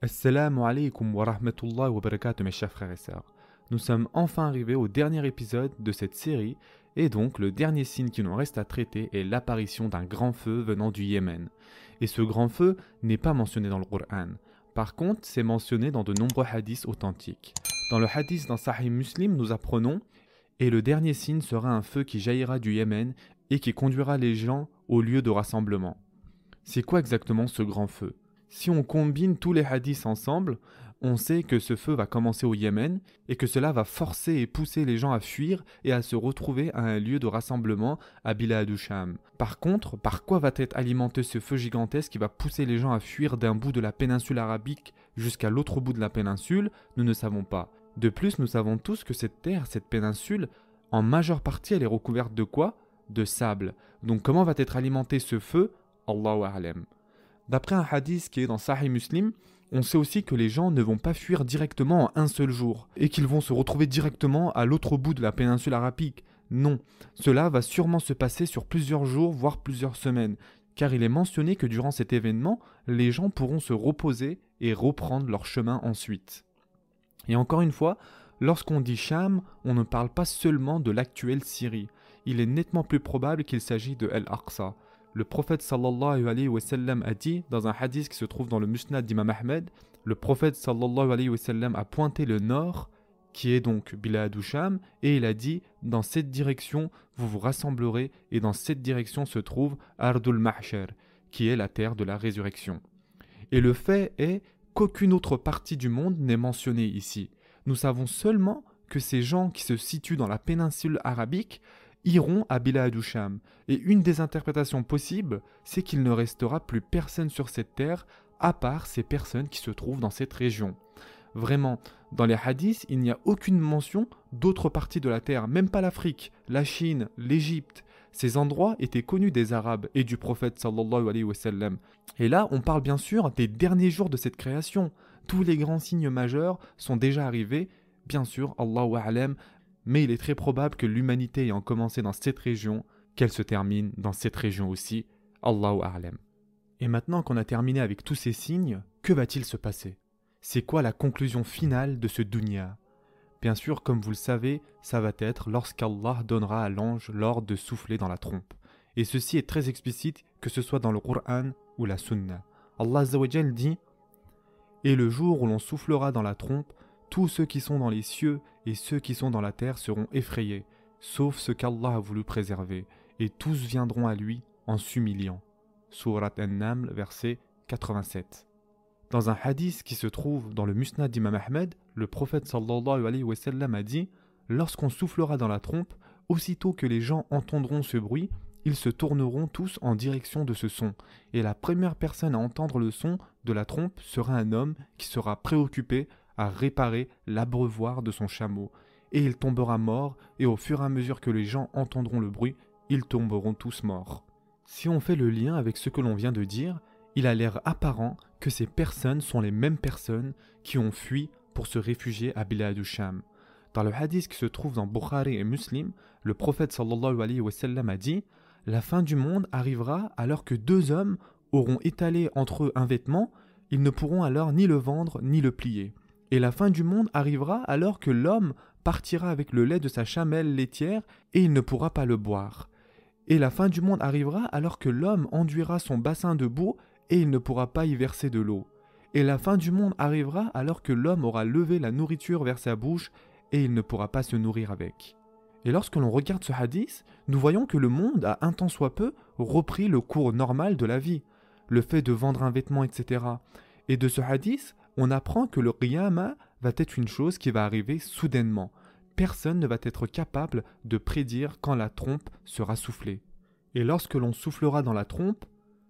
Assalamu alaikum wa rahmatullahi wa barakatuh mes chers frères et sœurs. Nous sommes enfin arrivés au dernier épisode de cette série et donc le dernier signe qui nous reste à traiter est l'apparition d'un grand feu venant du Yémen. Et ce grand feu n'est pas mentionné dans le Coran. Par contre, c'est mentionné dans de nombreux hadiths authentiques. Dans le hadith d'un Sahih Muslim, nous apprenons Et le dernier signe sera un feu qui jaillira du Yémen et qui conduira les gens au lieu de rassemblement. C'est quoi exactement ce grand feu? Si on combine tous les hadiths ensemble, on sait que ce feu va commencer au Yémen et que cela va forcer et pousser les gens à fuir et à se retrouver à un lieu de rassemblement à Bilad Par contre, par quoi va être alimenté ce feu gigantesque qui va pousser les gens à fuir d'un bout de la péninsule arabique jusqu'à l'autre bout de la péninsule? Nous ne savons pas. De plus, nous savons tous que cette terre, cette péninsule, en majeure partie, elle est recouverte de quoi? De sable. Donc comment va être alimenté ce feu? Allahu a'lam. D'après un hadith qui est dans Sahih Muslim, on sait aussi que les gens ne vont pas fuir directement en un seul jour, et qu'ils vont se retrouver directement à l'autre bout de la péninsule arabique. Non, cela va sûrement se passer sur plusieurs jours, voire plusieurs semaines, car il est mentionné que durant cet événement, les gens pourront se reposer et reprendre leur chemin ensuite. Et encore une fois, lorsqu'on dit Sham, on ne parle pas seulement de l'actuelle Syrie. Il est nettement plus probable qu'il s'agit de El-Aqsa. Le prophète sallallahu alayhi wa a dit dans un hadith qui se trouve dans le Musnad d'Imam Ahmed, le prophète sallallahu alayhi wa a pointé le nord, qui est donc Bilad Sham, et il a dit dans cette direction vous vous rassemblerez, et dans cette direction se trouve Ardul Mahshar, qui est la terre de la résurrection. Et le fait est qu'aucune autre partie du monde n'est mentionnée ici. Nous savons seulement que ces gens qui se situent dans la péninsule arabique iront à Bila Et une des interprétations possibles, c'est qu'il ne restera plus personne sur cette terre à part ces personnes qui se trouvent dans cette région. Vraiment, dans les hadiths, il n'y a aucune mention d'autres parties de la terre, même pas l'Afrique, la Chine, l'Égypte. Ces endroits étaient connus des Arabes et du prophète sallallahu alayhi wa sallam. Et là, on parle bien sûr des derniers jours de cette création. Tous les grands signes majeurs sont déjà arrivés. Bien sûr, Allahu a'lam, mais il est très probable que l'humanité ayant commencé dans cette région, qu'elle se termine dans cette région aussi. Allahu A'lam. Et maintenant qu'on a terminé avec tous ces signes, que va-t-il se passer? C'est quoi la conclusion finale de ce dunya? Bien sûr, comme vous le savez, ça va être lorsqu'Allah donnera à l'ange l'ordre de souffler dans la trompe. Et ceci est très explicite, que ce soit dans le Qur'an ou la Sunna. Allah dit Et le jour où l'on soufflera dans la trompe, tous ceux qui sont dans les cieux et ceux qui sont dans la terre seront effrayés, sauf ceux qu'Allah a voulu préserver, et tous viendront à lui en s'humiliant. Surat An-Naml, verset 87. Dans un hadith qui se trouve dans le Musnad d'Imam Ahmed, le prophète sallallahu alayhi wa sallam a dit Lorsqu'on soufflera dans la trompe, aussitôt que les gens entendront ce bruit, ils se tourneront tous en direction de ce son, et la première personne à entendre le son de la trompe sera un homme qui sera préoccupé à réparer l'abreuvoir de son chameau, et il tombera mort, et au fur et à mesure que les gens entendront le bruit, ils tomberont tous morts. Si on fait le lien avec ce que l'on vient de dire, il a l'air apparent que ces personnes sont les mêmes personnes qui ont fui pour se réfugier à Bilad Sham. Dans le hadith qui se trouve dans Bukhari et Muslim, le prophète sallallahu alayhi wa sallam a dit La fin du monde arrivera alors que deux hommes auront étalé entre eux un vêtement, ils ne pourront alors ni le vendre ni le plier. Et la fin du monde arrivera alors que l'homme partira avec le lait de sa chamelle laitière et il ne pourra pas le boire. Et la fin du monde arrivera alors que l'homme enduira son bassin de boue et il ne pourra pas y verser de l'eau. Et la fin du monde arrivera alors que l'homme aura levé la nourriture vers sa bouche et il ne pourra pas se nourrir avec. Et lorsque l'on regarde ce hadith, nous voyons que le monde a un temps soit peu repris le cours normal de la vie, le fait de vendre un vêtement, etc. Et de ce hadith, on apprend que le Qiyamah va être une chose qui va arriver soudainement. Personne ne va être capable de prédire quand la trompe sera soufflée. Et lorsque l'on soufflera dans la trompe,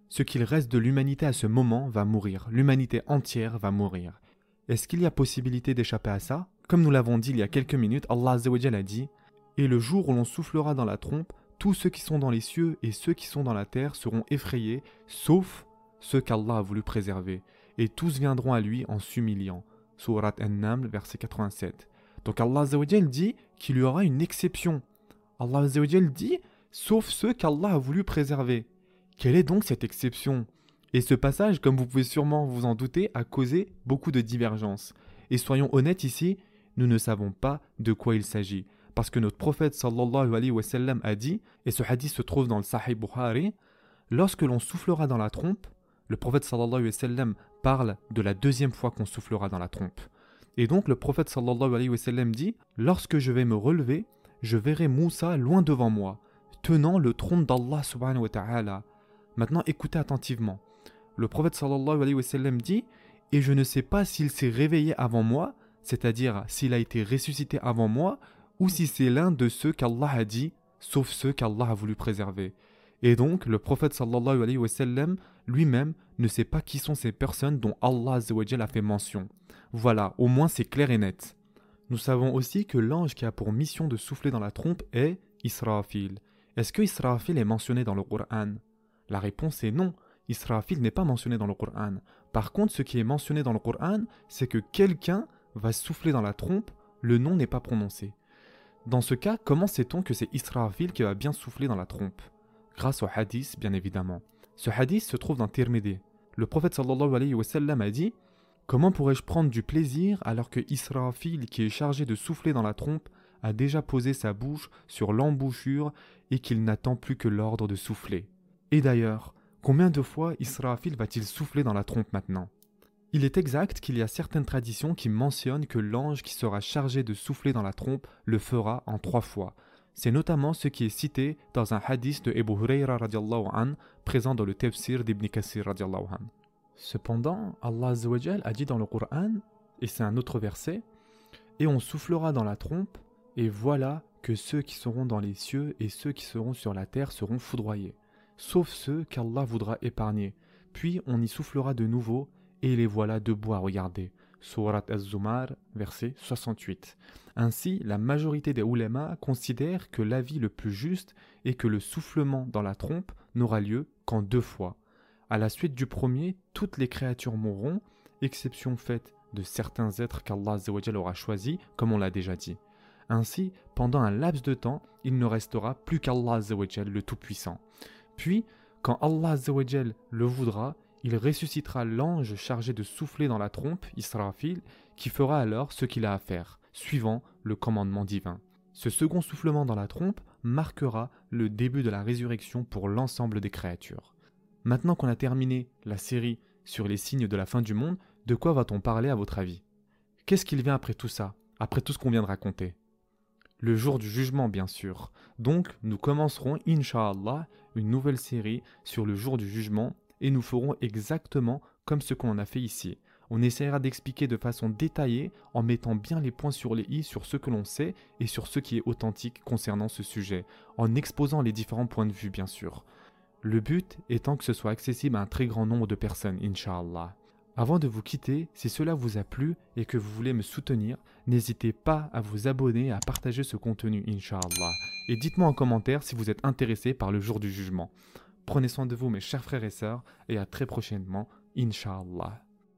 ce qu'il reste de l'humanité à ce moment va mourir. L'humanité entière va mourir. Est-ce qu'il y a possibilité d'échapper à ça? Comme nous l'avons dit il y a quelques minutes, Allah a dit Et le jour où l'on soufflera dans la trompe, tous ceux qui sont dans les cieux et ceux qui sont dans la terre seront effrayés, sauf ceux qu'Allah a voulu préserver et tous viendront à lui en s'humiliant. Surat An-Naml, verset 87. Donc Allah dit qu'il y aura une exception. Allah dit sauf ceux qu'Allah a voulu préserver. Quelle est donc cette exception? Et ce passage, comme vous pouvez sûrement vous en douter, a causé beaucoup de divergences. Et soyons honnêtes ici, nous ne savons pas de quoi il s'agit. Parce que notre prophète sallallahu alayhi wa sallam a dit, et ce hadith se trouve dans le Sahih Bukhari, lorsque l'on soufflera dans la trompe, le prophète sallallahu alayhi wa sallam parle de la deuxième fois qu'on soufflera dans la trompe. Et donc le prophète sallallahu alayhi wa sallam dit, lorsque je vais me relever, je verrai Moussa loin devant moi, tenant le trône d'Allah subhanahu wa ta'ala. Maintenant écoutez attentivement. Le prophète sallallahu alayhi wa sallam dit, et je ne sais pas s'il s'est réveillé avant moi, c'est-à-dire s'il a été ressuscité avant moi, ou si c'est l'un de ceux qu'Allah a dit, sauf ceux qu'Allah a voulu préserver. Et donc, le prophète sallallahu alayhi wa sallam lui-même ne sait pas qui sont ces personnes dont Allah a fait mention. Voilà, au moins c'est clair et net. Nous savons aussi que l'ange qui a pour mission de souffler dans la trompe est Israfil. Est-ce que Israfil est mentionné dans le Coran La réponse est non. Israfil n'est pas mentionné dans le Coran. Par contre, ce qui est mentionné dans le Coran, c'est que quelqu'un va souffler dans la trompe, le nom n'est pas prononcé. Dans ce cas, comment sait-on que c'est Israfil qui va bien souffler dans la trompe? Grâce au hadith, bien évidemment. Ce hadith se trouve dans Tirmidhi. Le prophète sallallahu alayhi wa sallam a dit Comment pourrais-je prendre du plaisir alors que Israfil, qui est chargé de souffler dans la trompe, a déjà posé sa bouche sur l'embouchure et qu'il n'attend plus que l'ordre de souffler? Et d'ailleurs, combien de fois Israfil va-t-il souffler dans la trompe maintenant? Il est exact qu'il y a certaines traditions qui mentionnent que l'ange qui sera chargé de souffler dans la trompe le fera en trois fois. C'est notamment ce qui est cité dans un hadith de Ebu Hurayra an, présent dans le tafsir d'Ibn Kassir an. Cependant, Allah a dit dans le Coran, et c'est un autre verset, Et on soufflera dans la trompe, et voilà que ceux qui seront dans les cieux et ceux qui seront sur la terre seront foudroyés, sauf ceux qu'Allah voudra épargner. Puis on y soufflera de nouveau, et les voilà debout à regarder. Surat Az-Zumar, verset 68. Ainsi, la majorité des oulémas considèrent que l'avis le plus juste est que le soufflement dans la trompe n'aura lieu qu'en deux fois. À la suite du premier, toutes les créatures mourront, exception faite de certains êtres qu'Allah aura choisis, comme on l'a déjà dit. Ainsi, pendant un laps de temps, il ne restera plus qu'Allah le Tout-Puissant. Puis, quand Allah le voudra, il ressuscitera l'ange chargé de souffler dans la trompe, Israfil, qui fera alors ce qu'il a à faire, suivant le commandement divin. Ce second soufflement dans la trompe marquera le début de la résurrection pour l'ensemble des créatures. Maintenant qu'on a terminé la série sur les signes de la fin du monde, de quoi va-t-on parler à votre avis? Qu'est-ce qu'il vient après tout ça, après tout ce qu'on vient de raconter? Le jour du jugement, bien sûr. Donc, nous commencerons, inshallah, une nouvelle série sur le jour du jugement et nous ferons exactement comme ce qu'on a fait ici. On essaiera d'expliquer de façon détaillée en mettant bien les points sur les i sur ce que l'on sait et sur ce qui est authentique concernant ce sujet, en exposant les différents points de vue bien sûr. Le but étant que ce soit accessible à un très grand nombre de personnes, inshallah. Avant de vous quitter, si cela vous a plu et que vous voulez me soutenir, n'hésitez pas à vous abonner et à partager ce contenu, inshallah. Et dites-moi en commentaire si vous êtes intéressé par le jour du jugement. Prenez soin de vous mes chers frères et sœurs et à très prochainement, Inch'Allah.